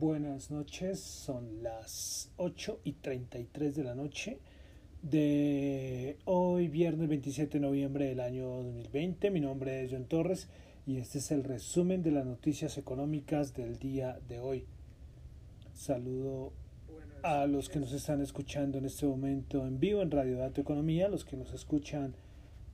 Buenas noches, son las 8 y 33 de la noche de hoy, viernes 27 de noviembre del año 2020. Mi nombre es John Torres y este es el resumen de las noticias económicas del día de hoy. Saludo a los que nos están escuchando en este momento en vivo en Radio Dato Economía, los que nos escuchan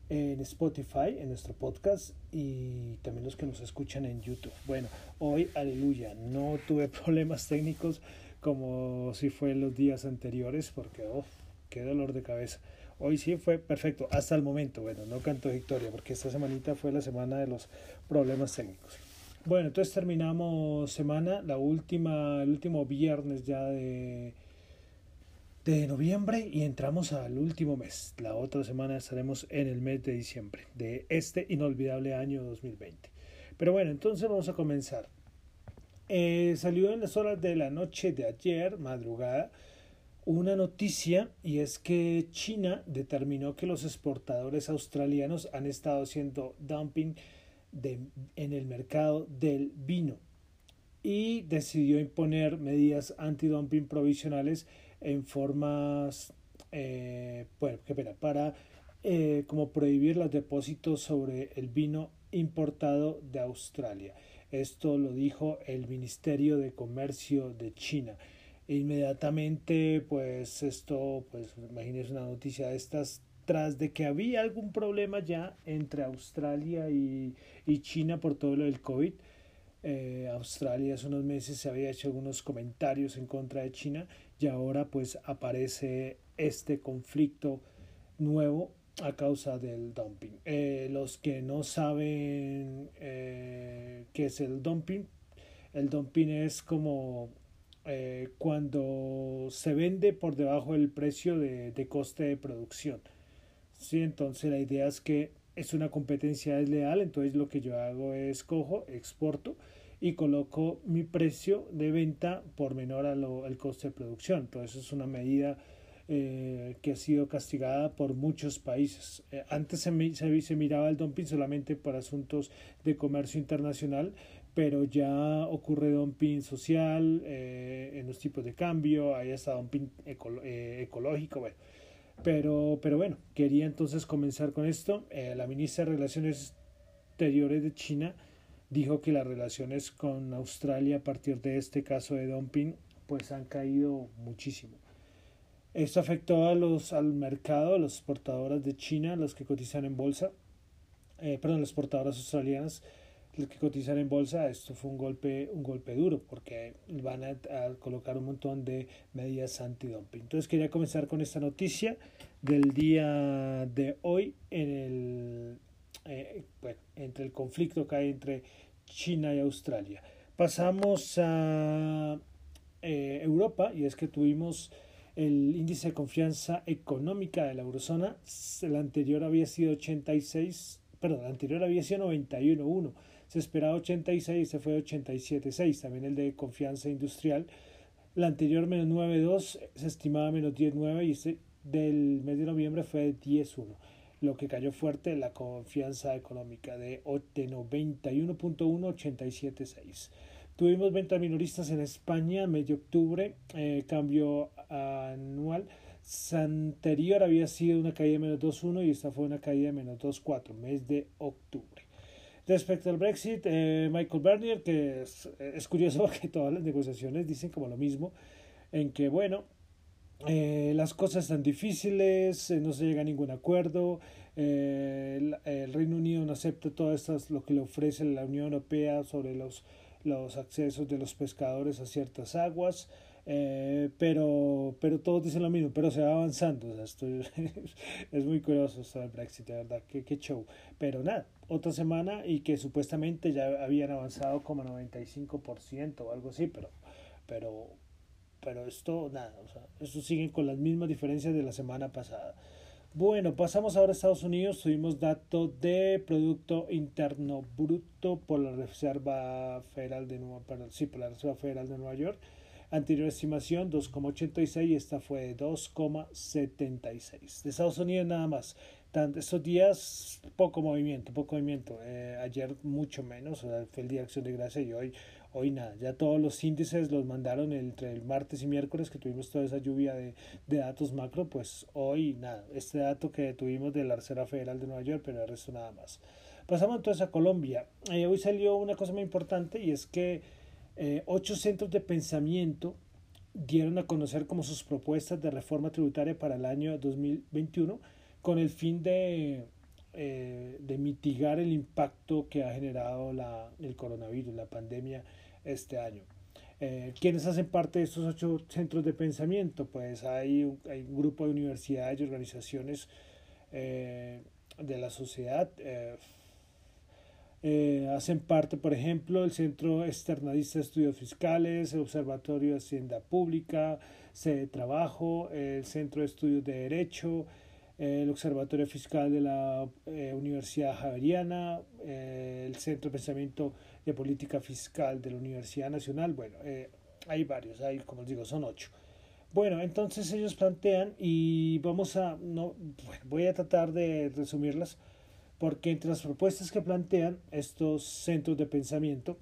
en Spotify, en nuestro podcast y también los que nos escuchan en YouTube. Bueno, hoy, aleluya, no tuve problemas técnicos como si fue en los días anteriores porque, oh, qué dolor de cabeza. Hoy sí fue perfecto, hasta el momento. Bueno, no canto victoria porque esta semanita fue la semana de los problemas técnicos. Bueno, entonces terminamos semana, la última, el último viernes ya de de noviembre y entramos al último mes. La otra semana estaremos en el mes de diciembre de este inolvidable año 2020. Pero bueno, entonces vamos a comenzar. Eh, salió en las horas de la noche de ayer, madrugada, una noticia y es que China determinó que los exportadores australianos han estado haciendo dumping de, en el mercado del vino y decidió imponer medidas antidumping provisionales en formas, eh, qué pena, para eh, como prohibir los depósitos sobre el vino importado de Australia. Esto lo dijo el Ministerio de Comercio de China. Inmediatamente, pues esto, pues imagínense una noticia de estas tras de que había algún problema ya entre Australia y, y China por todo lo del COVID. Eh, Australia hace unos meses se había hecho algunos comentarios en contra de China y ahora pues aparece este conflicto nuevo a causa del dumping. Eh, los que no saben eh, qué es el dumping, el dumping es como eh, cuando se vende por debajo del precio de, de coste de producción. ¿sí? Entonces la idea es que es una competencia desleal, entonces lo que yo hago es cojo, exporto y coloco mi precio de venta por menor al coste de producción. Entonces es una medida eh, que ha sido castigada por muchos países. Eh, antes se, se, se, miraba el dumping solamente por asuntos de comercio internacional, pero ya ocurre dumping social eh, en los tipos de cambio, hay hasta dumping ecológico. Bueno. Pero, pero bueno, quería entonces comenzar con esto. la ministra de Relaciones Exteriores de China dijo que las relaciones con Australia a partir de este caso de dumping pues han caído muchísimo. Esto afectó a los, al mercado, a las exportadoras de China, las que cotizan en bolsa, eh, perdón, las exportadoras australianas, las que cotizan en bolsa. Esto fue un golpe, un golpe duro porque van a, colocar un montón de medidas anti-dumping. Entonces quería comenzar con esta noticia del día de hoy en el, eh, bueno, entre el conflicto que hay entre China y Australia. Pasamos a eh, Europa y es que tuvimos el índice de confianza económica de la eurozona. El anterior había sido 86, perdón, el anterior había sido 91.1. Se esperaba 86, se fue 87.6. También el de confianza industrial. El anterior menos 9.2 se estimaba menos 10.9 y este del mes de noviembre fue 10.1 lo que cayó fuerte la confianza económica de, de 91.1 87.6. Tuvimos ventas minoristas en España medio octubre, eh, cambio anual. Anterior había sido una caída de menos 2.1 y esta fue una caída de menos 2.4, mes de octubre. Respecto al Brexit, eh, Michael Bernier, que es curioso que todas las negociaciones dicen como lo mismo, en que bueno, eh, las cosas están difíciles, eh, no se llega a ningún acuerdo, eh, el, Reino Unido no acepta todo esto, lo que le ofrece la Unión Europea sobre los, los accesos de los pescadores a ciertas aguas, pero, pero todos dicen lo mismo, pero se va avanzando, esto es muy curioso esto del Brexit, de verdad, qué, qué show, pero nada, otra semana y que supuestamente ya habían avanzado como 95% o algo así, pero, pero pero esto nada, o sea, esto sigue con las mismas diferencias de la semana pasada. Bueno, pasamos ahora a Estados Unidos. Tuvimos datos de Producto Interno Bruto por la Reserva Federal de Nueva, perdón, sí, por la Reserva Federal de Nueva York. Anterior estimación 2,86 y esta fue 2,76. De Estados Unidos nada más. Estos días poco movimiento, poco movimiento. Eh, ayer mucho menos, o sea, fue el día de acción de gracia y hoy hoy nada, ya todos los índices los mandaron entre el martes y miércoles que tuvimos toda esa lluvia de, de, datos macro, pues hoy nada, este dato que tuvimos de la Reserva Federal de Nueva York, pero el resto nada más. Pasamos entonces a Colombia. Eh, hoy salió una cosa muy importante y es que eh, ocho centros de pensamiento dieron a conocer como sus propuestas de reforma tributaria para el año 2021 con el fin de, eh, de mitigar el impacto que ha generado la, el coronavirus, la pandemia este año. Eh, ¿Quiénes hacen parte de estos ocho centros de pensamiento? Pues hay un, hay un grupo de universidades y organizaciones de la sociedad, eh, hacen parte, por ejemplo, el Centro Externadista de Estudios Fiscales, el Observatorio de Hacienda Pública, de Trabajo, el Centro de Estudios de Derecho, el Observatorio Fiscal de la eh, Universidad Javeriana, eh, el Centro de Pensamiento de Política Fiscal de la Universidad Nacional. Bueno, hay varios, hay, como les digo, son ocho. Bueno, entonces ellos plantean y vamos a, no, voy a tratar de resumirlas porque entre las propuestas que plantean estos centros de pensamiento,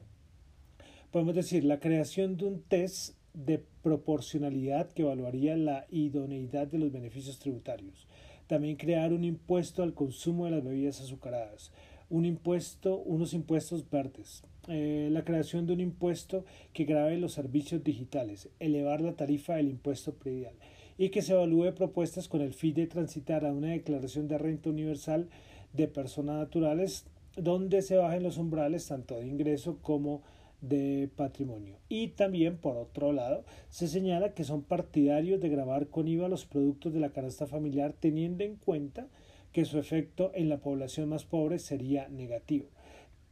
podemos decir la creación de un test de proporcionalidad que evaluaría la idoneidad de los beneficios tributarios. También crear un impuesto al consumo de las bebidas azucaradas, un impuesto, unos impuestos verdes, eh, la creación de un impuesto que grave los servicios digitales, elevar la tarifa del impuesto predial y que se evalúe propuestas con el fin de transitar a una declaración de renta universal de personas naturales donde se bajen los umbrales tanto de ingreso como de patrimonio. Y también, por otro lado, se señala que son partidarios de grabar con IVA los productos de la canasta familiar teniendo en cuenta que su efecto en la población más pobre sería negativo.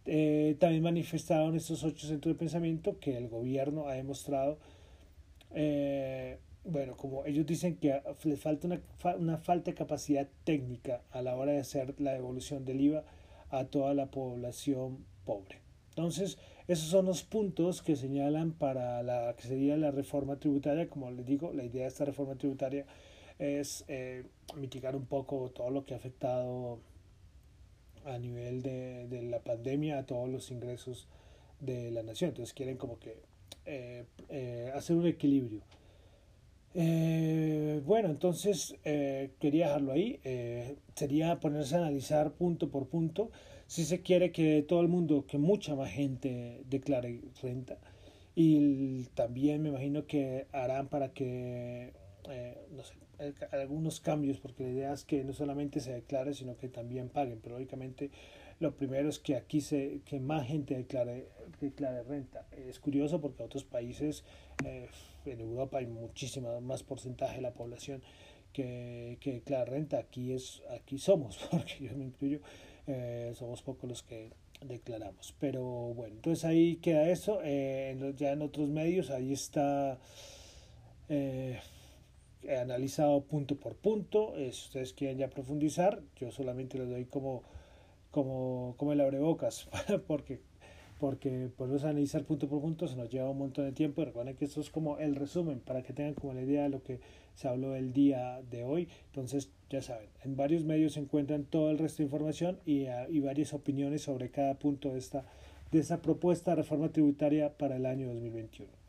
Eh, también manifestaron estos ocho centros de pensamiento que el gobierno ha demostrado eh, bueno, como ellos dicen que le falta una, falta de capacidad técnica a la hora de hacer la devolución del IVA a toda la población pobre. Entonces, esos son los puntos que señalan para la que sería la reforma tributaria. Como les digo, la idea de esta reforma tributaria es eh, mitigar un poco todo lo que ha afectado a nivel de, de, la pandemia a todos los ingresos de la nación. Entonces quieren como que eh, eh, hacer un equilibrio eh, bueno, entonces eh, quería dejarlo ahí. Eh, sería ponerse a analizar punto por punto si se quiere que todo el mundo, que mucha más gente declare renta. Y también me imagino que harán para que, no sé, algunos cambios, porque la idea es que no solamente se declare, sino que también paguen. Pero lógicamente lo primero es que aquí se, que más gente declare, declare renta. Es curioso porque otros países eh, en Europa hay muchísimo más porcentaje de la población que, que declara renta. Aquí, es, aquí somos, porque yo me incluyo, eh, somos pocos los que declaramos. Pero bueno, entonces ahí queda eso. Eh, ya en otros medios, ahí está analizado punto por punto. si ustedes quieren ya profundizar, yo solamente les doy como, como, como el abrebocas, porque porque podemos analizar punto por punto, se nos lleva un montón de tiempo y recuerden que esto es como el resumen para que tengan como la idea de lo que se habló el día de hoy. Entonces, ya saben, en varios medios se encuentran todo el resto de información y, uh, y varias opiniones sobre cada punto de esta, de esta propuesta de reforma tributaria para el año 2021.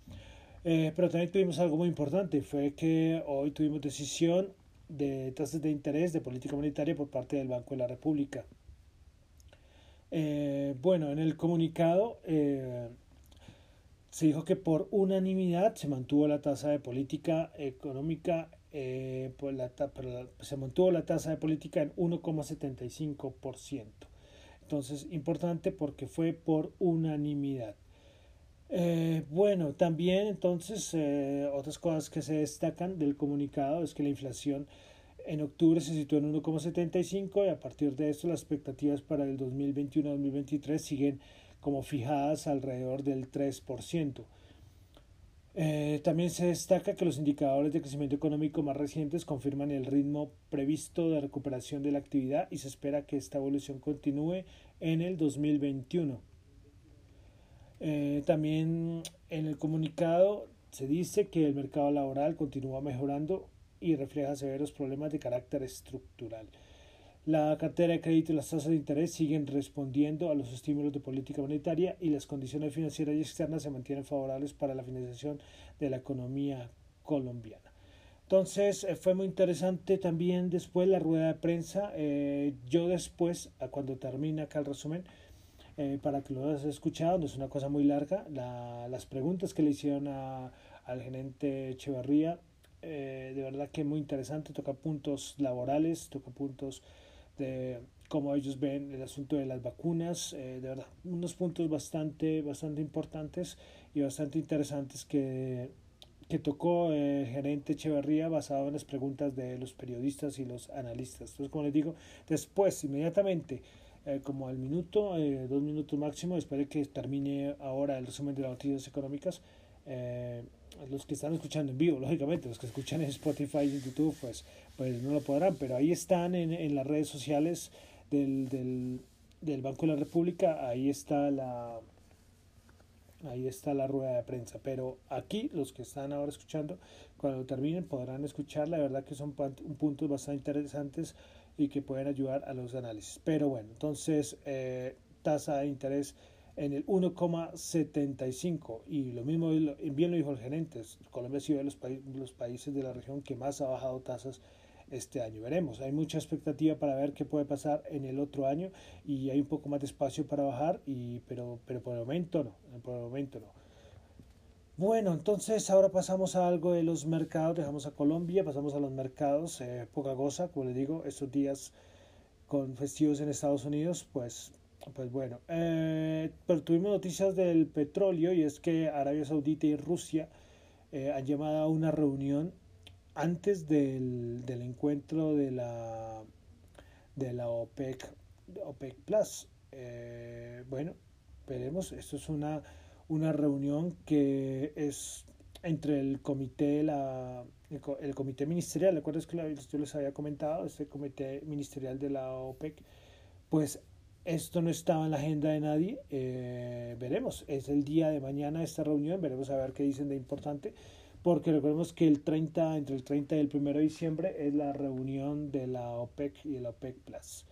Eh, pero también tuvimos algo muy importante, fue que hoy tuvimos decisión de tasas de interés de política monetaria por parte del Banco de la República. Eh, bueno, en el comunicado eh, se dijo que por unanimidad se mantuvo la tasa de política económica, por la, se mantuvo la tasa de política en 1,75%. Entonces, importante porque fue por unanimidad. Eh, bueno, también entonces otras cosas que se destacan del comunicado es que la inflación en octubre se situó en 1,75 y a partir de esto las expectativas para el 2021-2023 siguen como fijadas alrededor del 3%. Eh, también se destaca que los indicadores de crecimiento económico más recientes confirman el ritmo previsto de recuperación de la actividad y se espera que esta evolución continúe en el 2021. Eh, también en el comunicado se dice que el mercado laboral continúa mejorando y refleja severos problemas de carácter estructural. La cartera de crédito y las tasas de interés siguen respondiendo a los estímulos de política monetaria y las condiciones financieras y externas se mantienen favorables para la financiación de la economía colombiana. Entonces eh, fue muy interesante también después la rueda de prensa. Eh, yo después, cuando termina acá el resumen, eh, para que lo hayas escuchado, no es una cosa muy larga, las preguntas que le hicieron al gerente Echevarría, de verdad que muy interesante, toca puntos laborales, toca puntos de cómo ellos ven el asunto de las vacunas, eh, de verdad, unos puntos bastante, bastante importantes y bastante interesantes que, que tocó el gerente Echeverría basado en las preguntas de los periodistas y los analistas. Entonces, como les digo, después, inmediatamente, eh, como al minuto, eh, dos minutos máximo, después de que termine ahora el resumen de las noticias económicas, los que están escuchando en vivo, lógicamente, los que escuchan en Spotify y en YouTube, pues, pues no lo podrán, pero ahí están en, en las redes sociales del, del, del, Banco de la República, ahí está la ahí está la rueda de prensa, pero aquí los que están ahora escuchando, cuando terminen podrán escuchar, la verdad que son puntos bastante interesantes y que pueden ayudar a los análisis. Pero bueno, entonces eh, tasa de interés en el 1,75 y lo mismo bien lo dijo el gerente, Colombia ha sido de los, los países de la región que más ha bajado tasas este año. Veremos, hay mucha expectativa para ver qué puede pasar en el otro año y hay un poco más de espacio para bajar, y, pero, pero por el momento no, por el momento no. Bueno, entonces ahora pasamos a algo de los mercados, dejamos a Colombia, pasamos a los mercados, eh, poca cosa, como les digo, estos días con festivos en Estados Unidos, pues pues bueno, eh, pero tuvimos noticias del petróleo y es que Arabia Saudita y Rusia eh, han llamado a una reunión antes del, del, encuentro de la, de la OPEC, OPEC Plus. Eh, bueno, veremos, esto es una, una reunión que es entre el comité, la, el, comité ministerial, ¿recuerdas que yo les había comentado? Este comité ministerial de la OPEC, pues esto no estaba en la agenda de nadie. Eh, veremos. Es el día de mañana esta reunión. Veremos a ver qué dicen de importante. Porque recordemos que el 30, entre el 30 y el 1 de diciembre es la reunión de la OPEC y el OPEC Plus.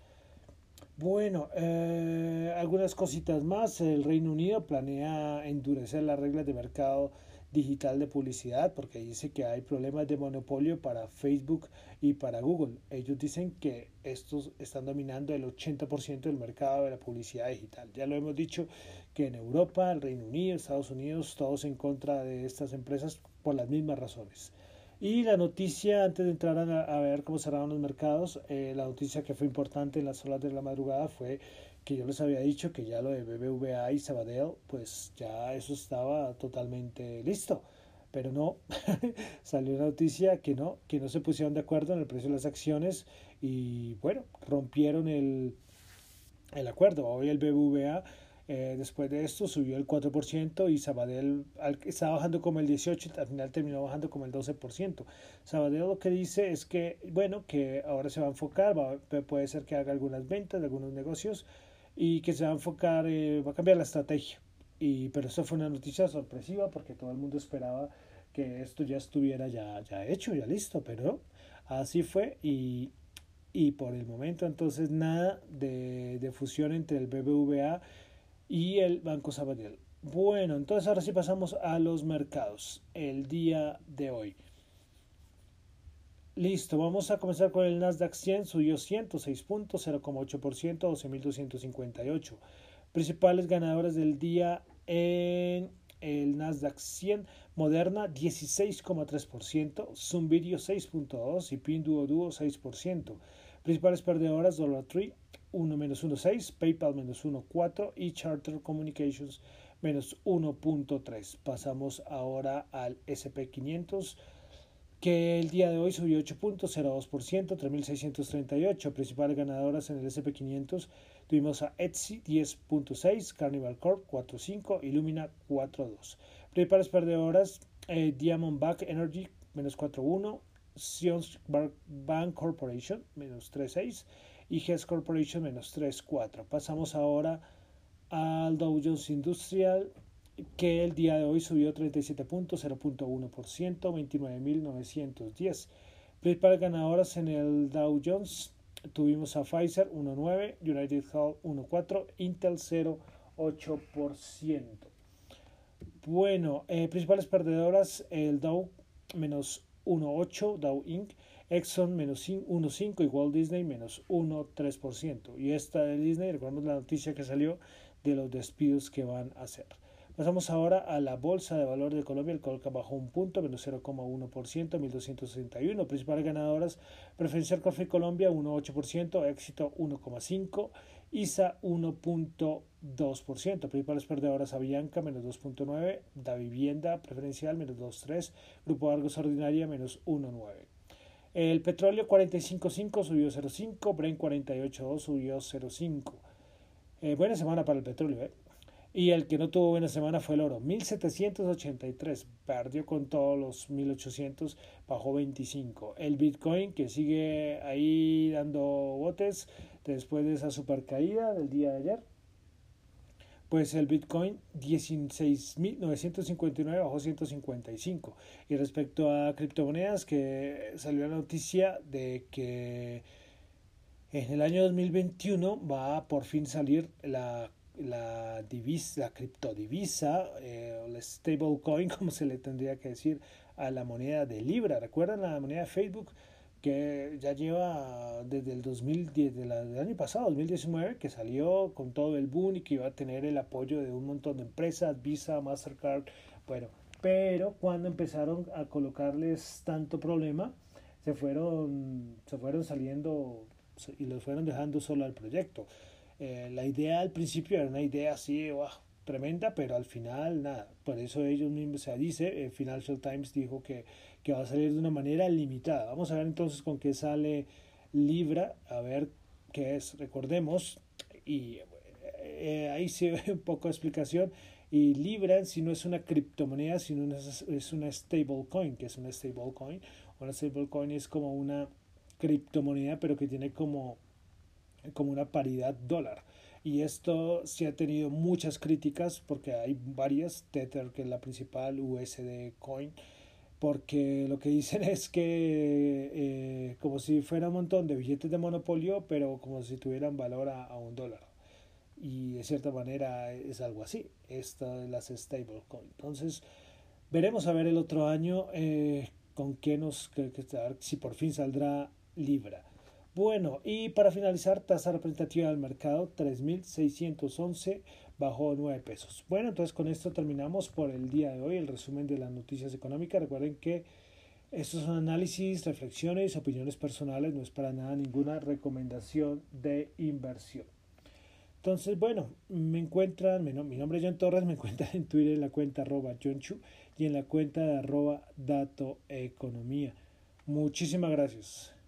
Bueno, eh, algunas cositas más. El Reino Unido planea endurecer las reglas de mercado digital de publicidad porque dice que hay problemas de monopolio para Facebook y para Google. Ellos dicen que estos están dominando el 80% del mercado de la publicidad digital. Ya lo hemos dicho que en Europa, el Reino Unido, Estados Unidos, todos en contra de estas empresas por las mismas razones. Y la noticia, antes de entrar a, ver cómo cerraron los mercados, eh, la noticia que fue importante en las horas de la madrugada fue que yo les había dicho que ya lo de BBVA y Sabadell, pues ya eso estaba totalmente listo. Pero no, salió la noticia que no, que no se pusieron de acuerdo en el precio de las acciones y bueno, rompieron el, el acuerdo. Hoy el BBVA eh, después de esto subió el 4% y Sabadell estaba bajando como el 18%, al final terminó bajando como el 12%. Sabadell lo que dice es que, bueno, que ahora se va a enfocar, puede ser que haga algunas ventas, algunos negocios, y que se va a enfocar, eh, va a cambiar la estrategia. Y, pero eso fue una noticia sorpresiva porque todo el mundo esperaba que esto ya estuviera ya, ya hecho, ya listo, pero así fue y, y por el momento entonces nada de, de, fusión entre el BBVA y el Banco Sabadell. Bueno, entonces ahora sí pasamos a los mercados el día de hoy. Listo, vamos a comenzar con el Nasdaq 100, subió 106 puntos, 0,8%, 12.258. Principales ganadoras del día en el Nasdaq 100, Moderna 16,3%, Zoom Video 6.2% y Pinduoduo 6%. Principales perdedoras, Dollar Tree 1 menos 1.6, PayPal menos 1.4 y Charter Communications menos 1.3. Pasamos ahora al SP500 que el día de hoy subió 8.02%, 3.638. Principales ganadoras en el SP500 tuvimos a Etsy 10.6, Carnival Corp 4.5 y Lumina 4.2. Principales perdedoras, eh, Diamondback Energy menos 4.1, Sions Bank Corporation menos 3.6 y Hess Corporation menos 3.4. Pasamos ahora al Dow Jones Industrial que el día de hoy subió 37 puntos, 0.1%, 29.910. Principales ganadoras en el Dow Jones, tuvimos a Pfizer 1.9, United Health 1.4, Intel 0.8%. Bueno, eh, principales perdedoras, el Dow menos 1.8, Dow Inc., Exxon menos 1.5 y Walt Disney menos 1.3%. Y esta de Disney, recordemos la noticia que salió de los despidos que van a hacer. Pasamos ahora a la Bolsa de Valores de Colombia. El Colca bajó un punto, menos 0,1%, 1.261. Principales ganadoras, Preferencial Coffee Colombia 1,8%, Éxito 1,5%, ISA 1.2%. Principales perdedoras, Avianca menos 2.9%, Da Vivienda Preferencial menos 2.3%, Grupo Argos Ordinaria menos 1.9%. El petróleo 45.5 subió 0.5, Brent 48.2 subió 0.5. Eh, buena semana para el petróleo, ¿eh? Y el que no tuvo buena semana fue el oro. 1783, perdió con todos los 1800, bajó 25. El Bitcoin que sigue ahí dando botes después de esa super caída del día de ayer. Pues el Bitcoin 16.959 bajó 155. Y respecto a criptomonedas, que salió la noticia de que en el año 2021 va a por fin salir la la divisa, la criptodivisa, eh, la stablecoin, como se le tendría que decir, a la moneda de Libra. ¿Recuerdan la moneda de Facebook? Que ya lleva desde el 2010, del año pasado, 2019, que salió con todo el boom y que iba a tener el apoyo de un montón de empresas, Visa, Mastercard, bueno, pero cuando empezaron a colocarles tanto problema, se fueron, se fueron saliendo y los fueron dejando solo al proyecto. Eh, la idea al principio era una idea así, tremenda, pero al final nada. Por eso ellos mismos se dice, eh, Financial Times dijo que, que va a salir de una manera limitada. Vamos a ver entonces con qué sale Libra, a ver qué es. Recordemos, y eh, ahí se ve un poco de explicación. Y Libra si no es una criptomoneda, sino es, es una stablecoin. que es una stablecoin? Una stablecoin es como una criptomoneda, pero que tiene como como una paridad dólar. Y esto sí ha tenido muchas críticas porque hay varias, Tether que es la principal, USD Coin, porque lo que dicen es que eh, como si fuera un montón de billetes de monopolio, pero como si tuvieran valor a, un dólar. Y de cierta manera es algo así, esta de las stablecoin. Entonces, veremos a ver el otro año eh, con qué nos, que, si por fin saldrá Libra. Bueno, y para finalizar, tasa representativa del mercado 3.611 bajó 9 pesos. Bueno, entonces con esto terminamos por el día de hoy el resumen de las noticias económicas. Recuerden que estos son análisis, reflexiones, opiniones personales, no es para nada ninguna recomendación de inversión. Entonces, bueno, me encuentran, mi nombre es John Torres, me encuentran en Twitter en la cuenta arroba Chu y en la cuenta de arroba Dato Economía. Muchísimas gracias.